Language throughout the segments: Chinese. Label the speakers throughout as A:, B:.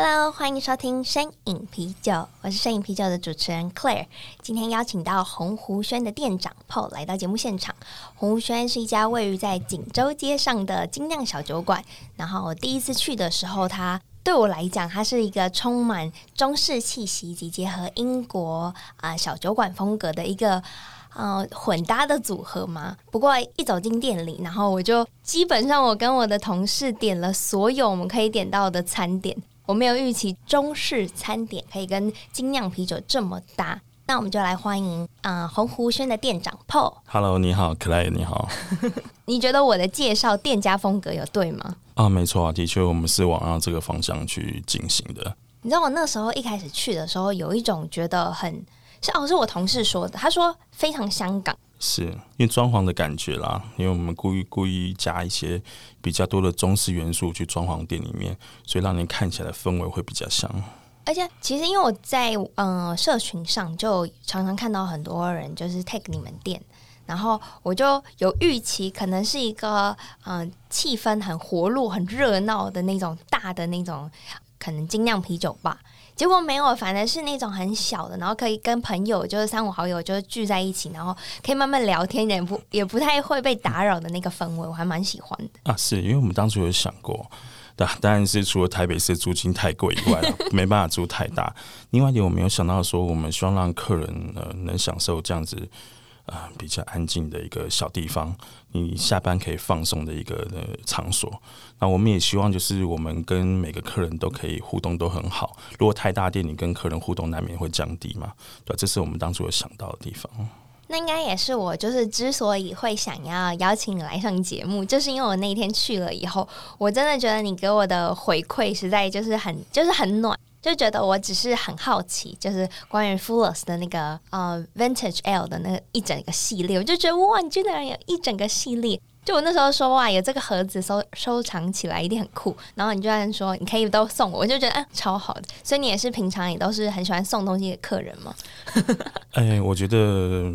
A: Hello，欢迎收听声影啤酒，我是声影啤酒的主持人 Claire。今天邀请到洪湖轩的店长 Paul 来到节目现场。洪湖轩是一家位于在锦州街上的精酿小酒馆。然后我第一次去的时候，它对我来讲，它是一个充满中式气息及结合英国啊、小酒馆风格的一个呃混搭的组合嘛。不过一走进店里，然后我就基本上我跟我的同事点了所有我们可以点到的餐点。我没有预期中式餐点可以跟精酿啤酒这么搭，那我们就来欢迎啊鸿湖轩的店长 Paul。
B: Hello，你好，Claire，你好。
A: 你觉得我的介绍店家风格有对吗？
B: 啊，没错啊，的确，我们是往这个方向去进行的。
A: 你知道我那时候一开始去的时候，有一种觉得很是哦，是我同事说的，他说非常香港。
B: 是因为装潢的感觉啦，因为我们故意故意加一些比较多的中式元素去装潢店里面，所以让你看起来氛围会比较像。
A: 而且其实因为我在嗯、社群上就常常看到很多人就是 tag 你们店，然后我就有预期可能是一个嗯、气氛很活络、很热闹的那种大的那种可能精酿啤酒吧。结果没有，反而是那种很小的，然后可以跟朋友就是三五好友就是聚在一起，然后可以慢慢聊天，也不也不太会被打扰的那个氛围，我还蛮喜欢的。
B: 啊，是因为我们当初有想过，当当然是除了台北市租金太贵以外，没办法租太大。另外一点，我没有想到说，我们希望让客人呃能享受这样子。啊、比较安静的一个小地方，你下班可以放松的一个呃场所。那我们也希望就是我们跟每个客人都可以互动都很好。如果太大店，你跟客人互动难免会降低嘛。对，这是我们当初有想到的地方。
A: 那应该也是我就是之所以会想要邀请你来上节目，就是因为我那天去了以后，我真的觉得你给我的回馈实在就是很就是很暖。就觉得我只是很好奇，就是关于 Fulles 的那个呃 Vintage L 的那个一整个系列，我就觉得哇，你居然有一整个系列。就我那时候说哇，有这个盒子收收藏起来一定很酷。然后你居然说你可以都送我，我就觉得啊超好的。所以你也是平常也都是很喜欢送东西给客人吗？
B: 哎、欸，我觉得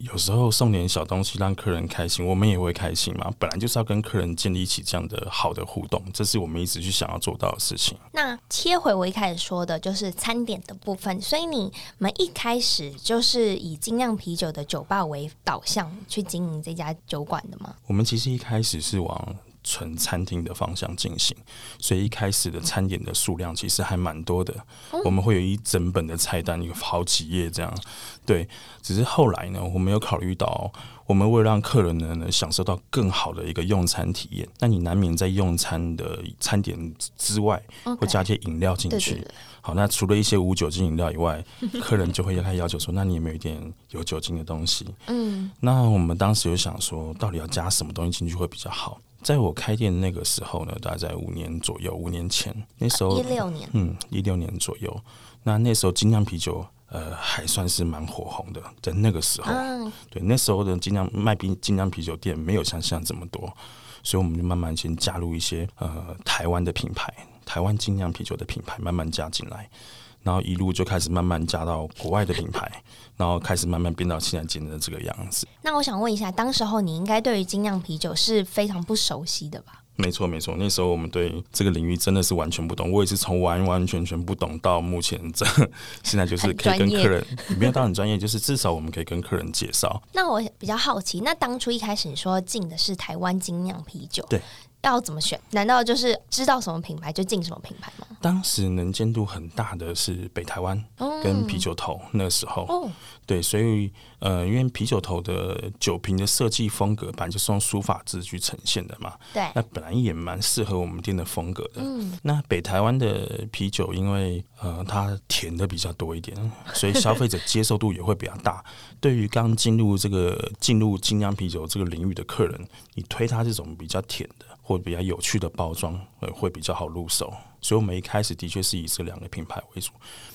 B: 有时候送点小东西让客人开心，我们也会开心嘛。本来就是要跟客人建立起这样的好的互动，这是我们一直去想要做到的事情。
A: 那切回我一开始说的就是餐点的部分，所以你们一开始就是以精酿啤酒的酒吧为导向去经营这家酒馆的吗？
B: 我们其实一开始是往纯餐厅的方向进行，所以一开始的餐点的数量其实还蛮多的。我们会有一整本的菜单，有好几页这样。对，只是后来呢，我们有考虑到，我们为了让客人呢能享受到更好的一个用餐体验，那你难免在用餐的餐点之外，会加些饮料进去。好，那除了一些无酒精饮料以外，客人就会要他要求说：“那你有没有一点有酒精的东西？”嗯，那我们当时有想说，到底要加什么东西进去会比较好？在我开店那个时候呢，大概在五年左右，五年前那时候，
A: 一六年，
B: 嗯，一六年左右。那那时候精酿啤酒，呃，还算是蛮火红的，在那个时候，嗯、对，那时候的精酿卖冰精酿啤酒店没有像现在这么多，所以我们就慢慢先加入一些呃台湾的品牌。台湾精酿啤酒的品牌慢慢加进来，然后一路就开始慢慢加到国外的品牌，然后开始慢慢变到现在今天的这个样子。
A: 那我想问一下，当时候你应该对于精酿啤酒是非常不熟悉的吧？
B: 没错，没错，那时候我们对这个领域真的是完全不懂。我也是从完完全全不懂到目前这，现在就是可以跟客人，没有到很专业，就是至少我们可以跟客人介绍。
A: 那我比较好奇，那当初一开始你说进的是台湾精酿啤酒，
B: 对。
A: 要怎么选？难道就是知道什么品牌就进什么品牌吗？
B: 当时能见度很大的是北台湾跟啤酒头，那个时候，哦、对，所以呃，因为啤酒头的酒瓶的设计风格本来就是用书法字去呈现的嘛，
A: 对，
B: 那本来也蛮适合我们店的风格的。嗯，那北台湾的啤酒，因为呃它甜的比较多一点，所以消费者接受度也会比较大。对于刚进入这个进入精酿啤酒这个领域的客人，你推他这种比较甜的。或比较有趣的包装，呃，会比较好入手。所以我们一开始的确是以这两个品牌为主，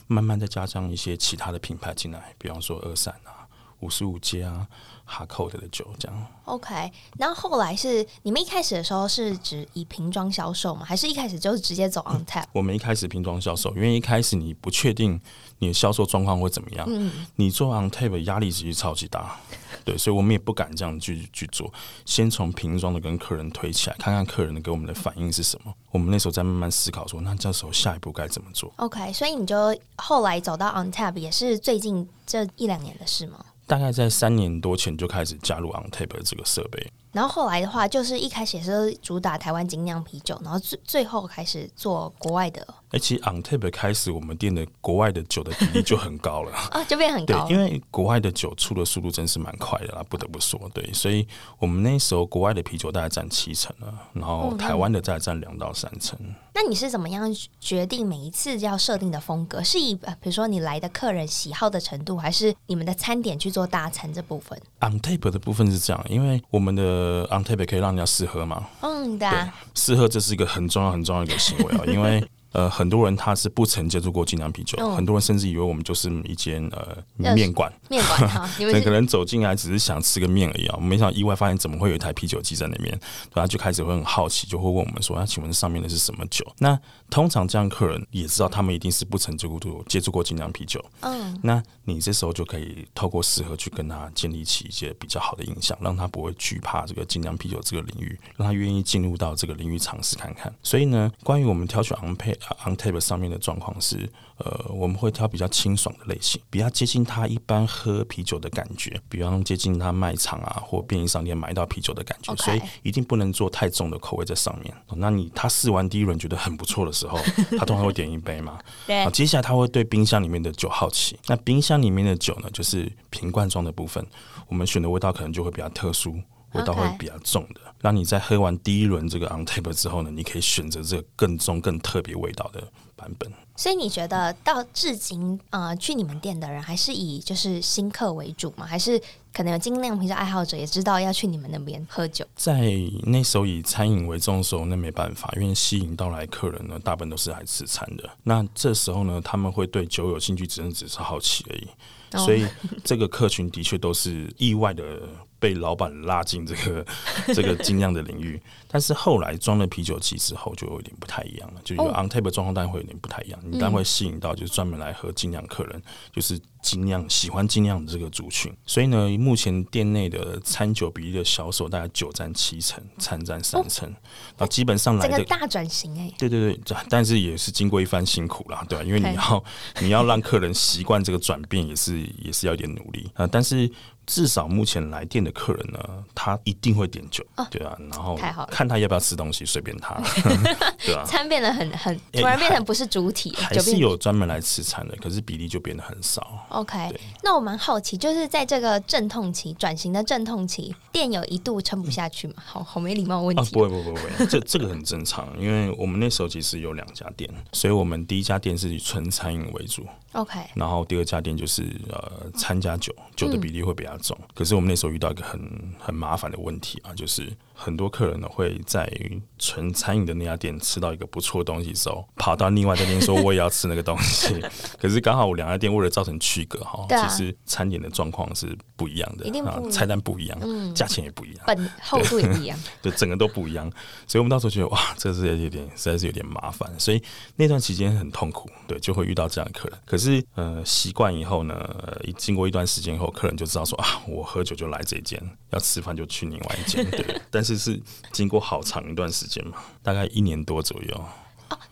B: 慢慢再加上一些其他的品牌进来，比方说二三啊、五十五街啊。哈扣的酒这样
A: ，OK。那后后来是你们一开始的时候是指以瓶装销售吗？还是一开始就是直接走 on tap？、嗯、
B: 我们一开始瓶装销售，因为一开始你不确定你的销售状况会怎么样。嗯，你做 on tap 压力其实超级大，对，所以我们也不敢这样去去做。先从瓶装的跟客人推起来，看看客人给我们的反应是什么。我们那时候在慢慢思考说，那这时候下一步该怎么做
A: ？OK。所以你就后来走到 on tap 也是最近这一两年的事吗？
B: 大概在三年多前就开始加入 on tap 这个设备。
A: 然后后来的话，就是一开始也是主打台湾精酿啤酒，然后最最后开始做国外的。
B: 哎、欸，其实 on tap 开始，我们店的国外的酒的比例就很高了
A: 啊，就变很高。
B: 对，因为国外的酒出的速度真是蛮快的啦，不得不说。对，所以我们那时候国外的啤酒大概占七成了，然后台湾的再占两到三成。
A: 那你是怎么样决定每一次要设定的风格？是以比如说你来的客人喜好的程度，还是你们的餐点去做大餐这部分
B: ？on tap 的部分是这样，因为我们的。呃，on tap 可以让人家试喝吗？
A: 嗯，对，
B: 试喝这是一个很重要、很重要的一个行为啊，因为。呃，很多人他是不曾接触过精酿啤酒，嗯，很多人甚至以为我们就是一间呃面馆，
A: 面馆哈，
B: 整个人走进来只是想吃个面而已啊，没想到意外发现怎么会有一台啤酒机在那边，然后就开始会很好奇，就会问我们说，那请问上面的是什么酒？那通常这样客人也知道他们一定是不曾接触过接触过精酿啤酒，嗯，那你这时候就可以透过适合去跟他建立起一些比较好的印象，让他不会惧怕这个精酿啤酒这个领域，让他愿意进入到这个领域尝试看看。所以呢，关于我们挑选 on tap on tap 上面的状况是，呃，我们会挑比较清爽的类型，比较接近他一般喝啤酒的感觉，比方接近他卖场啊或便利商店买到啤酒的感觉.所以一定不能做太重的口味在上面。那你他试完第一轮觉得很不错的时候，他通常会点一杯嘛。对。接下来他会对冰箱里面的酒好奇，那冰箱里面的酒呢，就是瓶罐装的部分，我们选的味道可能就会比较特殊。味道会比较重的，让你在喝完第一轮这个 on tap 之后呢，你可以选择这个更重、更特别味道的版本。
A: 所以你觉得到至今，呃，去你们店的人还是以就是新客为主吗？还是可能有精酿啤酒爱好者也知道要去你们那边喝酒？
B: 在那时候以餐饮为重的时候，那没办法，因为吸引到来客人呢，大部分都是来吃餐的。那这时候呢，他们会对酒有兴趣，只能只是好奇而已。所以这个客群的确都是意外的。被老板拉进这个 这个精酿的领域，但是后来装了啤酒机之后，就有点不太一样了。就有 on tap 的状况，当然会有点不太一样。你当然会吸引到就是专门来喝精酿客人，就是精酿喜欢精酿的这个族群。所以呢，目前店内的餐酒比例的销售大概酒占七成，餐占三成。然后基本上来的
A: 大转型哎，
B: 对对对，但是也是经过一番辛苦啦，对吧？因为你要 你要让客人习惯这个转变，也是也是要一点努力啊。但是。至少目前来店的客人呢，他一定会点酒，哦、对啊，然后看他要不要吃东西，随便他，对啊，
A: 餐变得很很突然变成不是主体，
B: 还是有专门来吃餐的，可是比例就变得很少。
A: OK，那我蛮好奇，就是在这个阵痛期转型的阵痛期，店有一度撑不下去吗？好好没礼貌问题、啊，
B: 不会不会不会，这这个很正常，因为我们那时候其实有两家店，所以我们第一家店是以纯餐饮为主
A: ，OK，
B: 然后第二家店就是呃参加酒，酒的比例会比较可是我们那时候遇到一个很很麻烦的问题啊，就是。很多客人呢会在纯餐饮的那家店吃到一个不错的东西的时候，跑到另外一家店说我也要吃那个东西。可是刚好我两家店为了造成区隔哈，其实餐点的状况是不一样的，啊，菜单不一样，嗯，价钱也不一样，
A: 本厚度也不一样，
B: 对，整个都不一样。所以我们到时候觉得哇，这是有点实在是有点麻烦，所以那段期间很痛苦，对，就会遇到这样的客人。可是呃，习惯以后呢，一经过一段时间以后，客人就知道说啊，我喝酒就来这间，要吃饭就去另外一间，对，但。但是是经过好长一段时间嘛，大概一年多左右。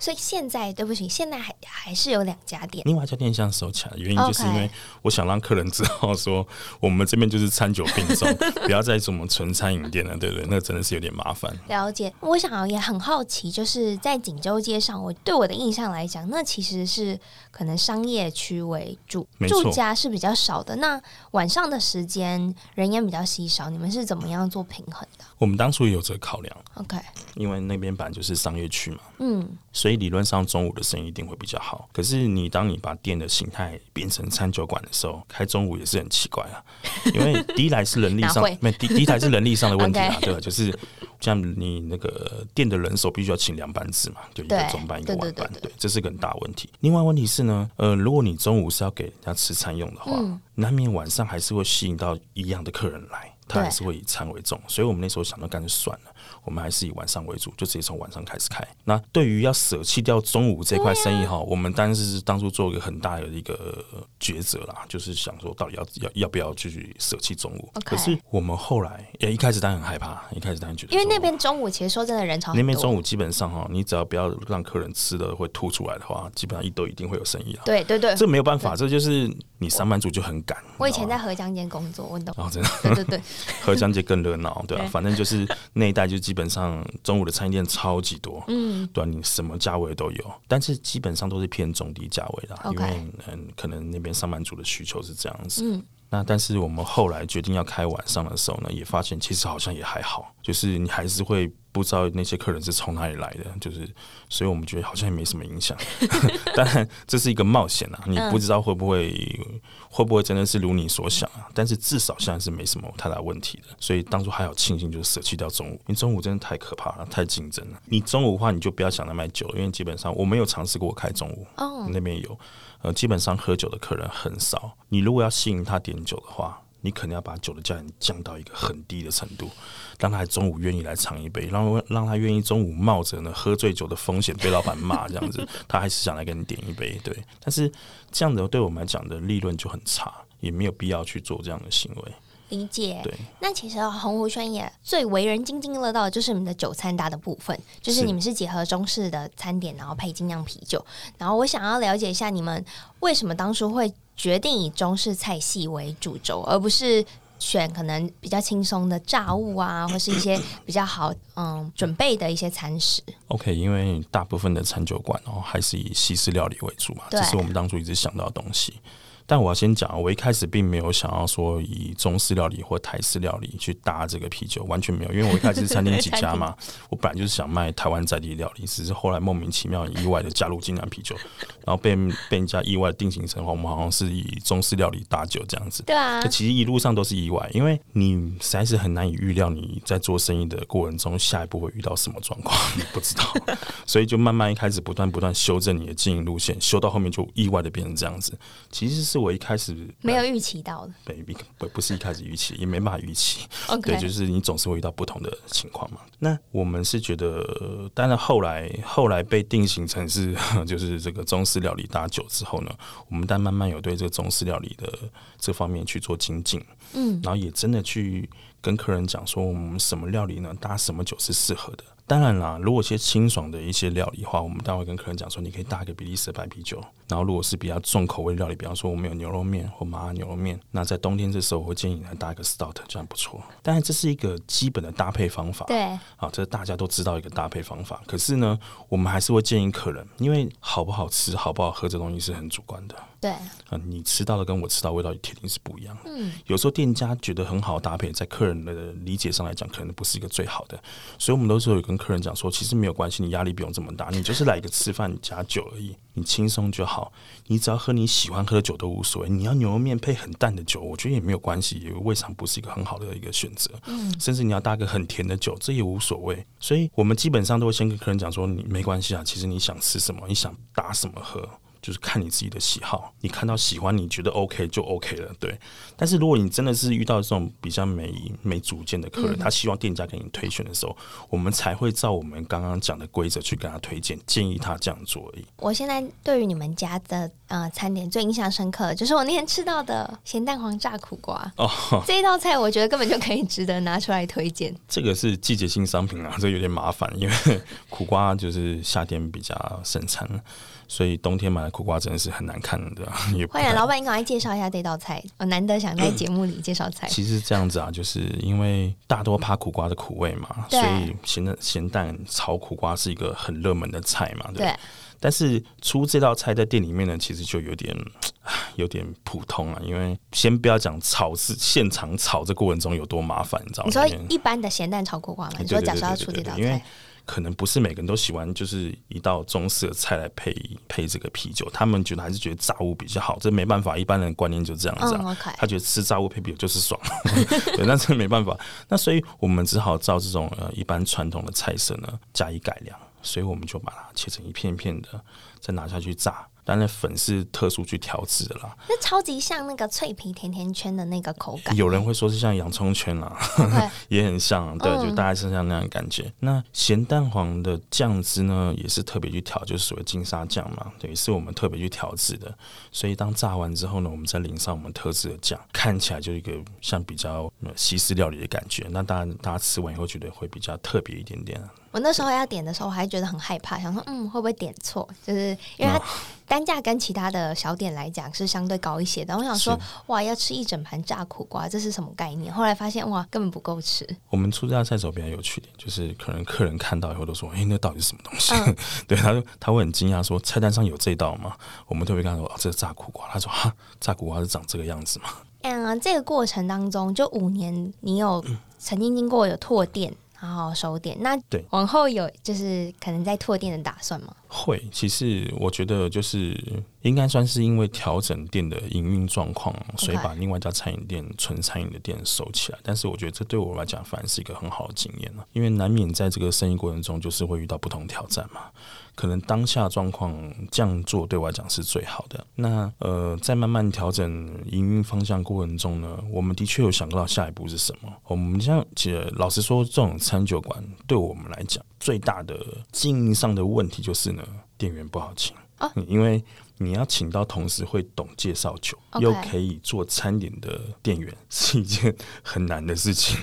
A: 哦，所以现在对不起，现在还还是有两家店。
B: 另外一家店现在收起来，原因就是因为我想让客人知道说，我们这边就是餐酒并重，不要再什么纯餐饮店了，对不对？那真的是有点麻烦。
A: 了解，我想也很好奇，就是在锦州街上，我对我的印象来讲，那其实是可能商业区为主，住家是比较少的。那晚上的时间人烟比较稀少，你们是怎么样做平衡的？
B: 我们当初也有这个考量
A: ，OK，
B: 因为那边本来就是商业区嘛，
A: 嗯。
B: 所以理论上中午的生意一定会比较好。可是你当你把店的形态变成餐酒馆的时候，开中午也是很奇怪啊。因为第一来是人力上，没第第一台是人力上的 问题啊，对吧？就是这样你那个店的人手必须要请两班制嘛，就一个中班一个晚班，对这是个很大问题。另外问题是呢，呃，如果你中午是要给人家吃餐用的话，嗯、难免晚上还是会吸引到一样的客人来，他还是会以餐为重，所以我们那时候想到干脆算了。我们还是以晚上为主，就直接从晚上开始开。那对于要舍弃掉中午这块生意哈，我们当时是当初做一个很大的一个抉择啦，就是想说到底要要要不要继续舍弃中午。可是我们后来也一开始当然很害怕，一开始当然觉得，
A: 因为那边中午其实说真的人潮
B: 那边中午基本上哈，你只要不要让客人吃的会吐出来的话，基本上一都一定会有生意啊。
A: 对对对，
B: 这没有办法，这就是你上班族就很赶。
A: 我以前在合江街工作，我懂。
B: 哦，真的，
A: 对对对，
B: 合江街更热闹，对啊，反正就是那一带就基本上。中午的餐饮店超级多，嗯，对，你什么价位都有，但是基本上都是偏中低价位的，Okay. 因为嗯，可能那边上班族的需求是这样子。嗯，那但是我们后来决定要开晚上的时候呢，也发现其实好像也还好，就是你还是会。不知道那些客人是从哪里来的，就是，所以我们觉得好像也没什么影响。当然，这是一个冒险啊，你不知道会不会会不会真的是如你所想啊。但是至少现在是没什么太大问题的，所以当初还好庆幸就是舍弃掉中午，因为中午真的太可怕了，太竞争了。你中午的话，你就不要想着卖酒，因为基本上我没有尝试过开中午，哦，那边有，呃，基本上喝酒的客人很少。你如果要吸引他点酒的话，你可能要把酒的价钱降到一个很低的程度，让他中午愿意来尝一杯，让让他愿意中午冒着呢喝醉酒的风险被老板骂这样子，他还是想来给你点一杯，对。但是这样子对我们来讲的利润就很差，也没有必要去做这样的行为。
A: 理解。
B: 对。
A: 那其实洪湖轩也最为人津津乐道的就是你们的酒餐搭的部分，就是你们是结合中式的餐点，然后配精酿啤酒。然后我想要了解一下你们为什么当初会。决定以中式菜系为主轴，而不是选可能比较轻松的炸物啊，或是一些比较好嗯准备的一些餐食。
B: OK，因为大部分的餐酒馆哦，还是以西式料理为主嘛，这是我们当初一直想到的东西。但我要先讲，我一开始并没有想要说以中式料理或台式料理去搭这个啤酒，完全没有，因为我一开始是餐厅几家嘛，我本来就是想卖台湾在地料理，只是后来莫名其妙意外的加入金兰啤酒，然后被被人家意外定型成我们好像是以中式料理搭酒这样子。
A: 对啊，
B: 其实一路上都是意外，因为你实在是很难以预料你在做生意的过程中下一步会遇到什么状况，你不知道，所以就慢慢一开始不断不断修正你的经营路线，修到后面就意外的变成这样子。其实是我一开始。
A: 没有预期到的，
B: 对，不不是一开始预期，也没办法预期。对，就是你总是会遇到不同的情况嘛。那我们是觉得，当然后来后来被定型成是 就是这个中式料理搭酒之后呢，我们但慢慢有对这个中式料理的这方面去做精进，嗯，然后也真的去跟客人讲说，我们什么料理呢，搭什么酒是适合的。当然啦，如果一些清爽的一些料理的话，我们待会跟客人讲说，你可以搭一个比利时白啤酒。然后如果是比较重口味的料理，比方说我们有牛肉面或麻辣牛肉面，那在冬天这时候，我会建议你来搭一个 stout，这样不错。当然这是一个基本的搭配方法，
A: 对，
B: 好，这大家都知道一个搭配方法。可是呢，我们还是会建议客人，因为好不好吃、好不好喝这东西是很主观的。
A: 对，
B: 啊，你吃到的跟我吃到味道铁定是不一样的。嗯，有时候店家觉得很好搭配，在客人的理解上来讲，可能不是一个最好的。所以，我们都是有跟客人讲说，其实没有关系，你压力不用这么大，你就是来一个吃饭加酒而已，你轻松就好。你只要喝你喜欢喝的酒都无所谓。你要牛肉面配很淡的酒，我觉得也没有关系，也未尝不是一个很好的一个选择。嗯，甚至你要搭个很甜的酒，这也无所谓。所以我们基本上都会先跟客人讲说，你没关系啊，其实你想吃什么，你想搭什么喝。就是看你自己的喜好，你看到喜欢，你觉得 OK 就 OK 了，对。但是如果你真的是遇到这种比较没没主见的客人，嗯、他希望店家给你推选的时候，我们才会照我们刚刚讲的规则去给他推荐，建议他这样做而已。
A: 我现在对于你们家的呃餐点最印象深刻，就是我那天吃到的咸蛋黄炸苦瓜哦，这一道菜我觉得根本就可以值得拿出来推荐。
B: 这个是季节性商品啊，这有点麻烦，因为苦瓜就是夏天比较盛产。所以冬天买的苦瓜真的是很难看的。欢迎
A: 老板，你赶快介绍一下这道菜。我难得想在节目里介绍菜。
B: 其实这样子啊，就是因为大多怕苦瓜的苦味嘛，所以咸的咸蛋炒苦瓜是一个很热门的菜嘛，对。对。但是出这道菜在店里面呢，其实就有点 有点普通啊，因为先不要讲炒是现场炒这过程中有多麻烦，你知道吗？
A: 你说一般的咸蛋炒苦瓜嘛？你说假设要出这道菜。
B: 可能不是每个人都喜欢，就是一道中式的菜来配配这个啤酒，他们觉得还是觉得炸物比较好，这没办法，一般人观念就这样子、啊。
A: 嗯 okay、
B: 他觉得吃炸物配啤酒就是爽，对，那这没办法。那所以我们只好照这种呃一般传统的菜色呢加以改良，所以我们就把它切成一片片的，再拿下去炸。但那粉是特殊去调制的啦，
A: 那超级像那个脆皮甜甜圈的那个口感。
B: 有人会说是像洋葱圈啦，Okay. 也很像，对，嗯、就大概是像那样的感觉。那咸蛋黄的酱汁呢，也是特别去调，就是所谓金沙酱嘛，对，是我们特别去调制的。所以当炸完之后呢，我们再淋上我们特制的酱，看起来就一个像比较西式料理的感觉。那当然，大家吃完以后觉得会比较特别一点点。
A: 我那时候要点的时候，我还觉得很害怕，想说嗯，会不会点错？就是因为它单价跟其他的小点来讲是相对高一些的。我想说，哇，要吃一整盘炸苦瓜，这是什么概念？后来发现，哇，根本不够吃。
B: 我们出这家菜时候比较有趣点，就是可能客人看到以后都说，哎、欸，那到底是什么东西？嗯、对，他就他会很惊讶说，菜单上有这道吗？我们特别跟他说，啊，这是炸苦瓜。他说，哈，炸苦瓜是长这个样子吗？
A: 嗯，这个过程当中，就五年，你有曾经经过有拓店。然后收店，那对往后有就是可能在拓店的打算吗？
B: 会，其实我觉得就是应该算是因为调整店的营运状况，所以把另外一家餐饮店纯餐饮的店收起来。但是我觉得这对我来讲反而是一个很好的经验了，因为难免在这个生意过程中就是会遇到不同挑战嘛。可能当下状况这样做对我来讲是最好的。那呃，在慢慢调整营运方向过程中呢，我们的确有想到下一步是什么。我们像其实老实说，这种餐酒馆对我们来讲最大的经营上的问题就是呢，店员不好请啊，因为。你要请到同时会懂介绍酒.又可以做餐点的店员，是一件很难的事情。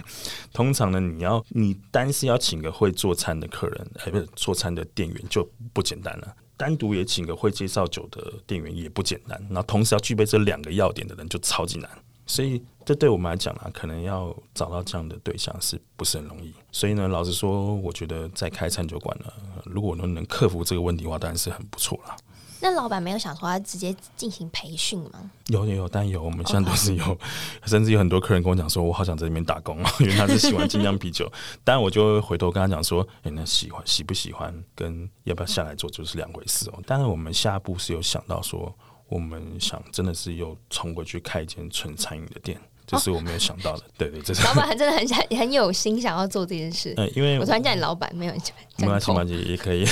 B: 通常呢，你要你单是要请个会做餐的客人，哎，不是做餐的店员就不简单了。单独也请个会介绍酒的店员也不简单。然后同时要具备这两个要点的人就超级难。所以这对我们来讲啊，可能要找到这样的对象是不是很容易？所以呢，老实说，我觉得在开餐酒馆呢，如果能能克服这个问题的话，当然是很不错了。
A: 那老板没有想说要直接进行培训吗？
B: 有有有，但有我们现在都是有. 甚至有很多客人跟我讲说，我好想在里面打工哦，因为他是喜欢精酿啤酒。但我就会回头跟他讲说，哎、欸，那喜欢喜不喜欢跟要不要下来做就是两回事哦。但是我们下一步是有想到说，我们想真的是又冲过去开一间纯餐饮的店。这是我没有想到的，哦、对对，这是
A: 老板真的很想很有心想要做这件事。
B: 嗯，因为我，
A: 我突然叫你老板，没有
B: 没关系，没关系也可以。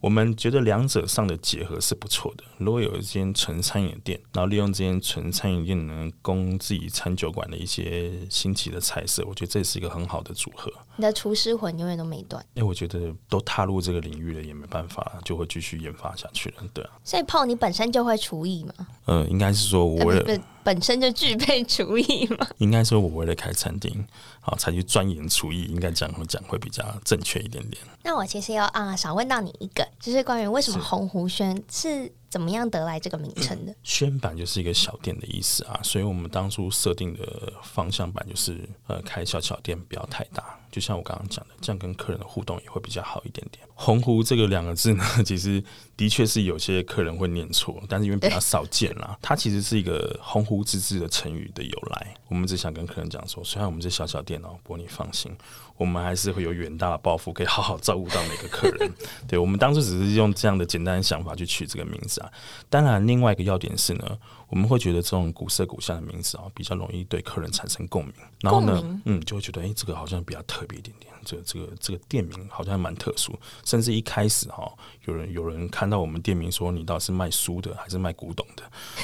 B: 我们觉得两者上的结合是不错的。如果有一间纯餐饮店，然后利用这间纯餐饮店能供自己餐酒馆的一些新奇的菜色，我觉得这是一个很好的组合。
A: 你的厨师魂永远都没断。
B: 哎，我觉得都踏入这个领域了，也没办法，就会继续研发下去了。对啊。
A: 所以，Paul，你本身就会厨艺吗？
B: 嗯，应该是说我。呃
A: 本身就具备厨艺吗？
B: 应该说，我为了开餐厅，好才去钻研厨艺，应该这样讲会比较正确一点点。
A: 那我其实要啊，想问到你一个，就是关于为什么鸿湖轩是怎么样得来这个名称的？
B: 宣版就是一个小店的意思啊，所以我们当初设定的方向版就是呃，开小小店，不要太大。就像我刚刚讲的，这样跟客人的互动也会比较好一点点。鸿湖这个两个字呢，其实的确是有些客人会念错，但是因为比较少见啦，它其实是一个“鸿鹄之志”的成语的由来。我们只想跟客人讲说，虽然我们是小小店哦，不过你放心，我们还是会有远大的抱负，可以好好照顾到每个客人。对，我们当初只是用这样的简单想法去取这个名字啊。当然，另外一个要点是呢。我们会觉得这种古色古香的名字啊，比较容易对客人产生共鸣。然后呢，嗯，就会觉得，哎，这个好像比较特别一点点。这个、这个这个店名好像还蛮特殊。甚至一开始哈，有人有人看到我们店名说，你到底是卖书的还是卖古董的？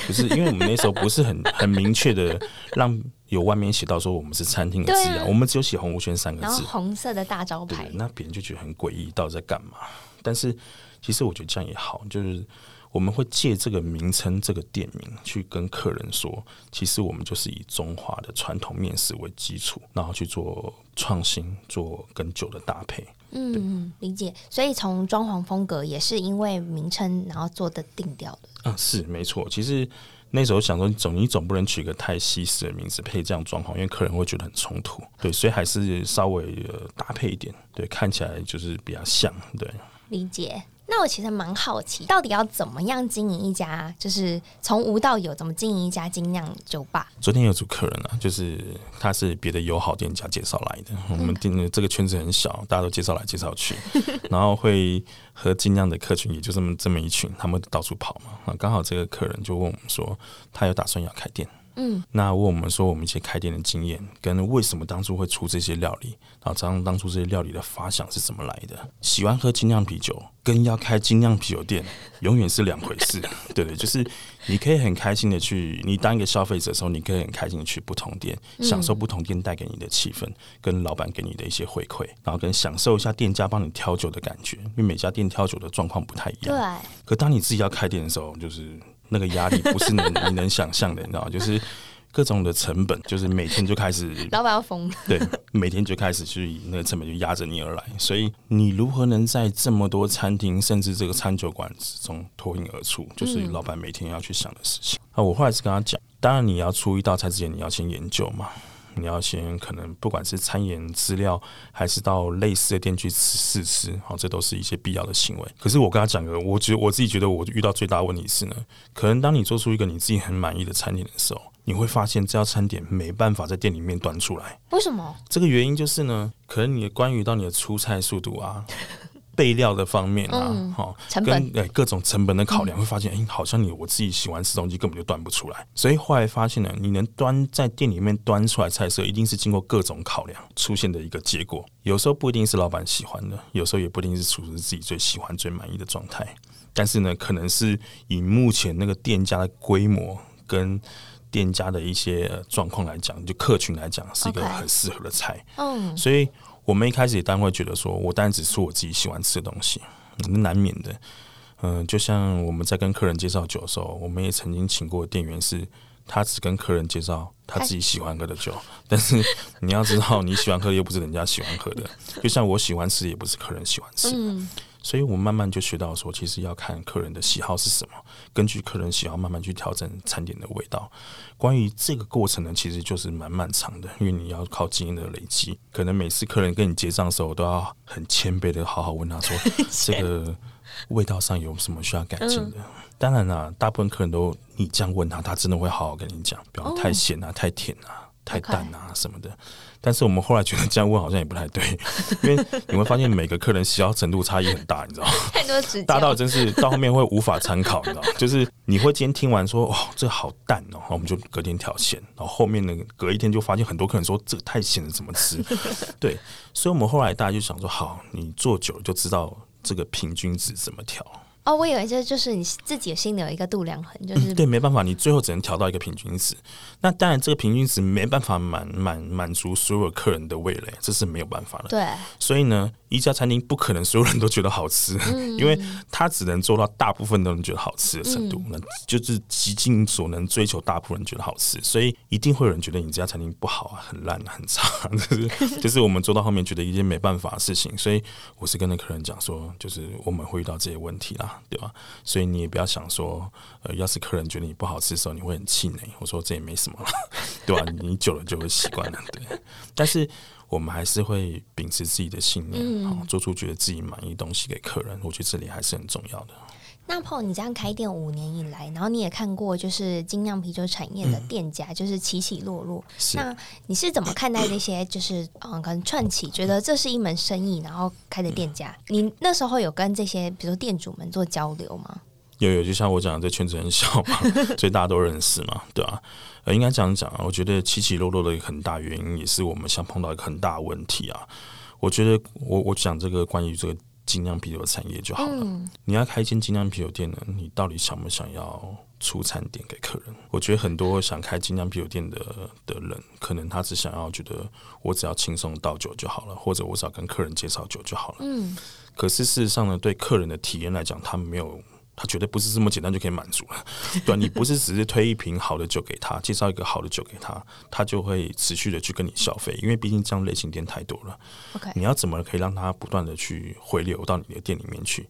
B: 就是因为我们那时候不是很很明确的让有外面写到说我们是餐厅的字样，啊、我们只有写红无圈三个字，
A: 然后红色的大招牌，
B: 那别人就觉得很诡异，到底在干嘛？但是其实我觉得这样也好，就是。我们会借这个名称、这个店名去跟客人说，其实我们就是以中华的传统面食为基础，然后去做创新，做跟酒的搭配。
A: 嗯，理解。所以从装潢风格也是因为名称，然后做的定调的。
B: 嗯，是没错。其实那时候想说，总你总不能取个太西式的名字配这样装潢，因为客人会觉得很冲突。对，所以还是稍微呃搭配一点，对，看起来就是比较像。对。
A: 理解。那我其实蛮好奇，到底要怎么样经营一家，就是从无到有，怎么经营一家精酿酒吧？
B: 昨天有组客人啊，就是他是别的友好店家介绍来的。我们店的这个圈子很小，大家都介绍来介绍去，然后会和精酿的客群也就这么这么一群，他们到处跑嘛。啊，刚好这个客人就问我们说，他有打算要开店。嗯，那问我们说我们一些开店的经验，跟为什么当初会出这些料理，然后当当初这些料理的发想是怎么来的？喜欢喝精酿啤酒，跟要开精酿啤酒店，永远是两回事。对对，就是你可以很开心的去，你当一个消费者的时候，你可以很开心的去不同店，享受不同店带给你的气氛，跟老板给你的一些回馈，然后跟享受一下店家帮你挑酒的感觉，因为每家店挑酒的状况不太一样。
A: 对。
B: 可当你自己要开店的时候，就是。那个压力不是你 你能想象的，你知道吗？就是各种的成本，就是每天就开始，
A: 老板要疯，
B: 对，每天就开始去那个成本就压着你而来。所以你如何能在这么多餐厅，甚至这个餐酒馆之中脱颖而出，就是老板每天要去想的事情。啊，我后来是跟他讲，当然你要出一道菜之前，你要先研究嘛。你要先可能不管是参研资料，还是到类似的店去试吃，好，这都是一些必要的行为。可是我跟他讲个，我觉我自己觉得我遇到最大的问题是呢，可能当你做出一个你自己很满意的餐点的时候，你会发现这道餐点没办法在店里面端出来。
A: 为什么？
B: 这个原因就是呢，可能你的关于到你的出菜速度啊。备料的方面啊，哈、嗯，跟诶各种成本的考量，会发现，哎、嗯欸，好像你我自己喜欢吃东西，根本就端不出来。所以后来发现呢，你能端在店里面端出来菜色，一定是经过各种考量出现的一个结果。有时候不一定是老板喜欢的，有时候也不一定是厨师自己最喜欢、最满意的状态。但是呢，可能是以目前那个店家的规模跟店家的一些状况来讲，就客群来讲，是一个很适合的菜。嗯，所以。我们一开始也当然会觉得说，我当然只吃我自己喜欢吃的东西，难免的。嗯，就像我们在跟客人介绍酒的时候，我们也曾经请过店员，是他只跟客人介绍他自己喜欢喝的酒，但是你要知道，你喜欢喝的又不是人家喜欢喝的，就像我喜欢吃，也不是客人喜欢吃的。所以我们慢慢就学到说，其实要看客人的喜好是什么，根据客人喜好慢慢去调整餐点的味道。关于这个过程呢，其实就是蛮漫长的，因为你要靠经验的累积。可能每次客人跟你结账的时候，都要很谦卑的好好问他说，这个味道上有什么需要改进的。当然啦，大部分客人都你这样问他，他真的会好好跟你讲，不要太咸啊、太甜啊、太淡啊什么的。但是我们后来觉得这样问好像也不太对，因为你会发现每个客人喜好程度差异很大，你知道吗？
A: 太多指
B: 大到真是到后面会无法参考，你知道吗？就是你会今天听完说哦，这好淡哦，然后我们就隔天调咸，然后后面那个隔一天就发现很多客人说这个太咸了，怎么吃？对，所以我们后来大家就想说，好，你做久了就知道这个平均值怎么调。
A: 哦，我以为这就是你自己心里有一个度量衡，就是、
B: 嗯、对，没办法，你最后只能调到一个平均值。那当然，这个平均值没办法满满满足所有客人的味蕾，这是没有办法的。
A: 对，
B: 所以呢。一家餐厅不可能所有人都觉得好吃，嗯、因为他只能做到大部分的人觉得好吃的程度，那、嗯、就是极尽所能追求大部分人觉得好吃，所以一定会有人觉得你这家餐厅不好啊，很烂、啊、很差，就是就是我们做到后面觉得一件没办法的事情，所以我是跟那客人讲说，就是我们会遇到这些问题啦，对吧？所以你也不要想说，呃，要是客人觉得你不好吃的时候，你会很气馁。我说这也没什么了，对吧？你久了就会习惯了，对。但是。我们还是会秉持自己的信念，好、嗯、做出觉得自己满意东西给客人。我觉得这里还是很重要的。
A: 那 Paul，你这样开店五年以来，然后你也看过就是精酿啤酒产业的店家，嗯、就是起起落落。那你是怎么看待这些？就是嗯，可能串起，觉得这是一门生意，然后开的店家，嗯、你那时候有跟这些比如说店主们做交流吗？
B: 有有，就像我讲的，这圈子很小嘛，所以大家都认识嘛，对吧、啊？呃，应该这样讲啊，我觉得起起落落的一个很大原因，也是我们想碰到一个很大问题啊。我觉得我我讲这个关于这个精酿啤酒的产业就好了。嗯、你要开一间精酿啤酒店呢，你到底想不想要出餐点给客人？我觉得很多想开精酿啤酒店的的人，可能他只想要觉得我只要轻松倒酒就好了，或者我只要跟客人介绍酒就好了。嗯。可是事实上呢，对客人的体验来讲，他没有。他绝对不是这么简单就可以满足了，对，你不是只是推一瓶好的酒给他，介绍一个好的酒给他，他就会持续的去跟你消费，因为毕竟这样类型店太多了。OK，你要怎么可以让他不断的去回流到你的店里面去？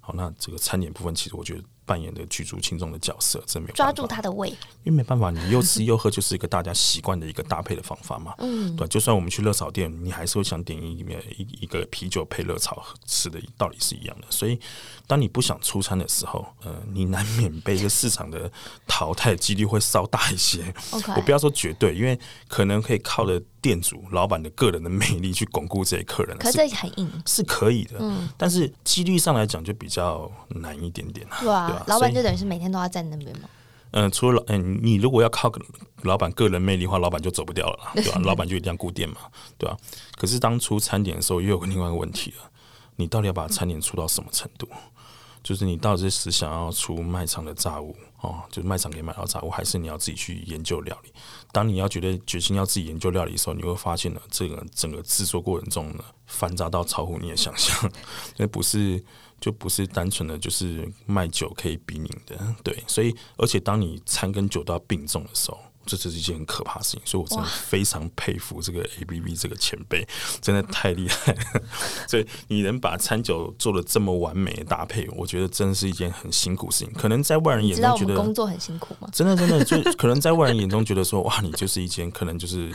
B: 好，那这个餐饮部分，其实我觉得扮演的举足轻重的角色，这没有
A: 抓住他的胃，
B: 因为没办法，你又吃又喝，就是一个大家习惯的一个搭配的方法嘛。嗯，对，就算我们去热炒店，你还是会想点一面一一个啤酒配热炒吃的道理是一样的。所以，当你不想出餐的时候，呃，你难免被这市场的淘汰几率会稍大一些。我不要说绝对，因为可能可以靠着店主老板的个人的魅力去巩固这些客人。
A: 可是这很硬，
B: 是可以的，嗯，但是几率上来讲就比较难一点点。
A: 对啊。老板就等于是每天都要在那边吗？
B: 嗯、呃，除了老，嗯、呃，你如果要靠老板个人魅力的话，老板就走不掉了，对吧、啊？老板就一定要顾店嘛，对吧、啊？可是当初餐点的时候，又有个另外一个问题了，你到底要把餐点出到什么程度？就是你到底是想要出卖场的炸物哦，就是卖场可以买到炸物，还是你要自己去研究料理？当你要觉得决心要自己研究料理的时候，你会发现呢，这个整个制作过程中呢，繁杂到超乎你的想象，那不是。就不是单纯的就是卖酒可以比拟的，对，所以而且当你餐跟酒都要并重的时候，这是一件很可怕的事情。所以我真的非常佩服这个 A B B 这个前辈，真的太厉害了。所以你能把餐酒做的这么完美的搭配，我觉得真的是一件很辛苦的事情。可能在外人眼中觉得
A: 工作很辛苦吗？
B: 真的真的，就可能在外人眼中觉得说，哇，你就是一间可能就是。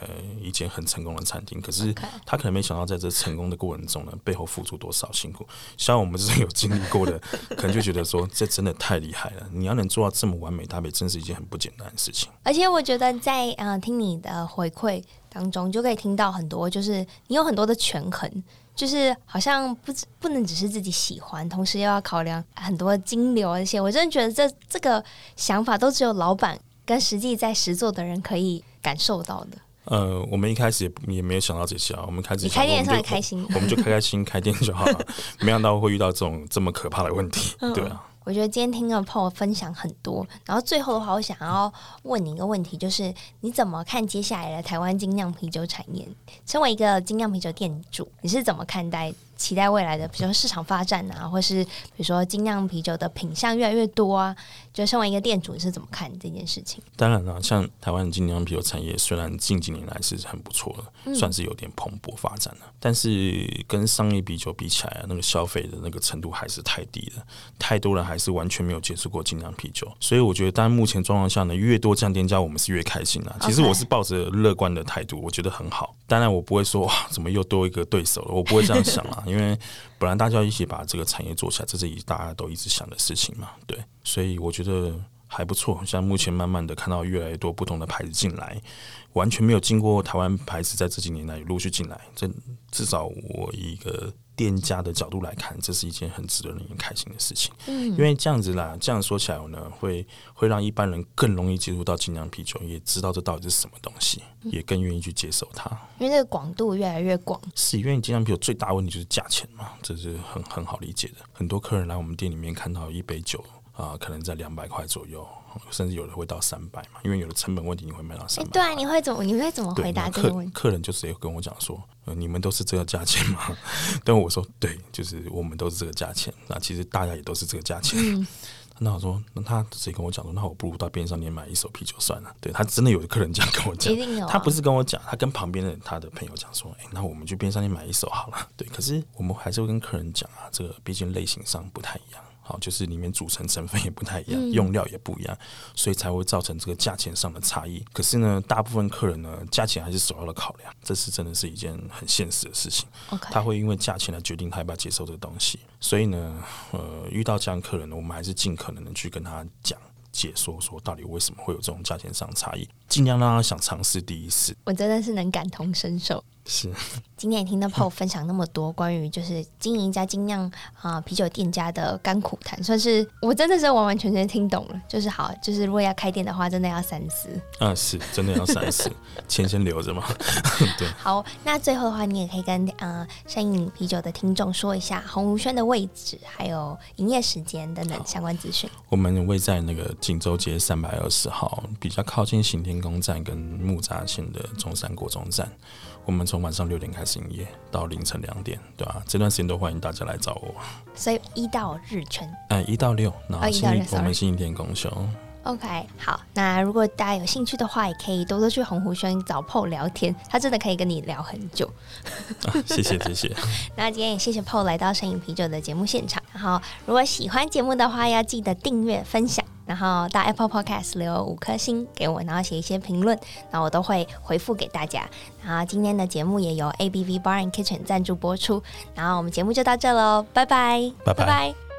B: 呃，一间很成功的餐厅，可是他可能没想到，在这成功的过程中呢，背后付出多少辛苦。像我们这种有经历过的，可能就觉得说，这真的太厉害了。你要能做到这么完美搭配，真是一件很不简单的事情。
A: 而且我觉得在，在呃听你的回馈当中，就可以听到很多，就是你有很多的权衡，就是好像不不能只是自己喜欢，同时又要考量很多金流这些。我真的觉得这这个想法都只有老板跟实际在实做的人可以感受到的。
B: 呃，我们一开始也也没有想到这些啊，我们开始
A: 开店也算开心，
B: 我们就开开心 开店就好了，没想到会遇到这种这么可怕的问题，对啊。
A: 我觉得今天听了 Paul 分享很多，然后最后的话，我想要问你一个问题，就是你怎么看接下来的台湾精酿啤酒产业？身为一个精酿啤酒店主，你是怎么看待？期待未来的，比如说市场发展啊，或是比如说精酿啤酒的品相越来越多啊，就身为一个店主，你是怎么看这件事情？
B: 当然了，像台湾的精酿啤酒产业，虽然近几年来是很不错的，嗯、算是有点蓬勃发展了，但是跟商业啤酒比起来啊，那个消费的那个程度还是太低了，太多人还是完全没有接触过精酿啤酒，所以我觉得，当然目前状况下呢，越多这样店家，我们是越开心啊。其实我是抱着乐观的态度，我觉得很好。当然，我不会说哇，怎么又多一个对手了，我不会这样想啊。因为本来大家一起把这个产业做起来，这是一大家都一直想的事情嘛，对，所以我觉得还不错。像目前慢慢的看到越来越多不同的牌子进来，完全没有经过台湾牌子在这几年来陆续进来，这至少我一个。店家的角度来看，这是一件很值得令人开心的事情。嗯，因为这样子啦，这样说起来呢，会会让一般人更容易接触到精酿啤酒，也知道这到底是什么东西，也更愿意去接受它。
A: 因为这个广度越来越广，
B: 是因为精酿啤酒最大问题就是价钱嘛，这是很很好理解的。很多客人来我们店里面看到一杯酒啊、呃，可能在两百块左右。甚至有的会到三百嘛，因为有的成本问题，你会卖到三百。
A: 对啊，你会怎么？你会怎么回答这个问题？
B: 客客人就直接跟我讲说：“呃，你们都是这个价钱吗？” 但我说：“对，就是我们都是这个价钱。那其实大家也都是这个价钱。嗯” 那我说：“那他直接跟我讲说，那我不如到边上店买一手啤酒算了。对”他真的有的客人这样跟我
A: 讲。
B: 他不是跟我讲，他跟旁边的他的朋友讲说：“哎、欸，那我们去边上店买一手好了。”对，可是我们还是会跟客人讲啊，这个毕竟类型上不太一样。好，就是里面组成成分也不太一样，嗯、用料也不一样，所以才会造成这个价钱上的差异。可是呢，大部分客人呢，价钱还是首要的考量，这是真的是一件很现实的事情。他会因为价钱来决定他要不要接受这个东西。所以呢，呃，遇到这样客人呢，我们还是尽可能的去跟他讲。解说说到底为什么会有这种价钱上的差异，尽量让他想尝试第一次。
A: 我真的是能感同身受。
B: 是，
A: 今天也听到 Paul 分享那么多关于就是经营一家精酿啊啤酒店家的甘苦谈，算是我真的是完完全全听懂了。就是好，就是如果要开店的话，真的要三思。
B: 啊，是真的要三思，钱先留着嘛。对。
A: 好，那最后的话，你也可以跟啊山影啤酒的听众说一下鸿湖轩的位置，还有营业时间等等相关资讯。
B: 我们位在那个锦州街三百二十号，比较靠近行天宫站跟木栅线的中山国中站。我们从晚上六点开始营业，到凌晨两点，对吧、啊？这段时间都欢迎大家来找我。
A: 所以一到日全，
B: 哎，一到六，然后星期、哦、我们星期天公休。
A: OK，好，那如果大家有兴趣的话，也可以多多去洪湖轩找 Paul 聊天，他真的可以跟你聊很久。
B: 啊、谢谢谢谢。
A: 那今天也谢谢 Paul 来到声饮啤酒的节目现场。然后如果喜欢节目的话，要记得订阅、分享，然后到 Apple Podcast 留五颗星给我，然后写一些评论，然后我都会回复给大家。然后今天的节目也由 ABV Bar and Kitchen 赞助播出，然后我们节目就到这喽，拜拜，
B: 拜拜。拜拜。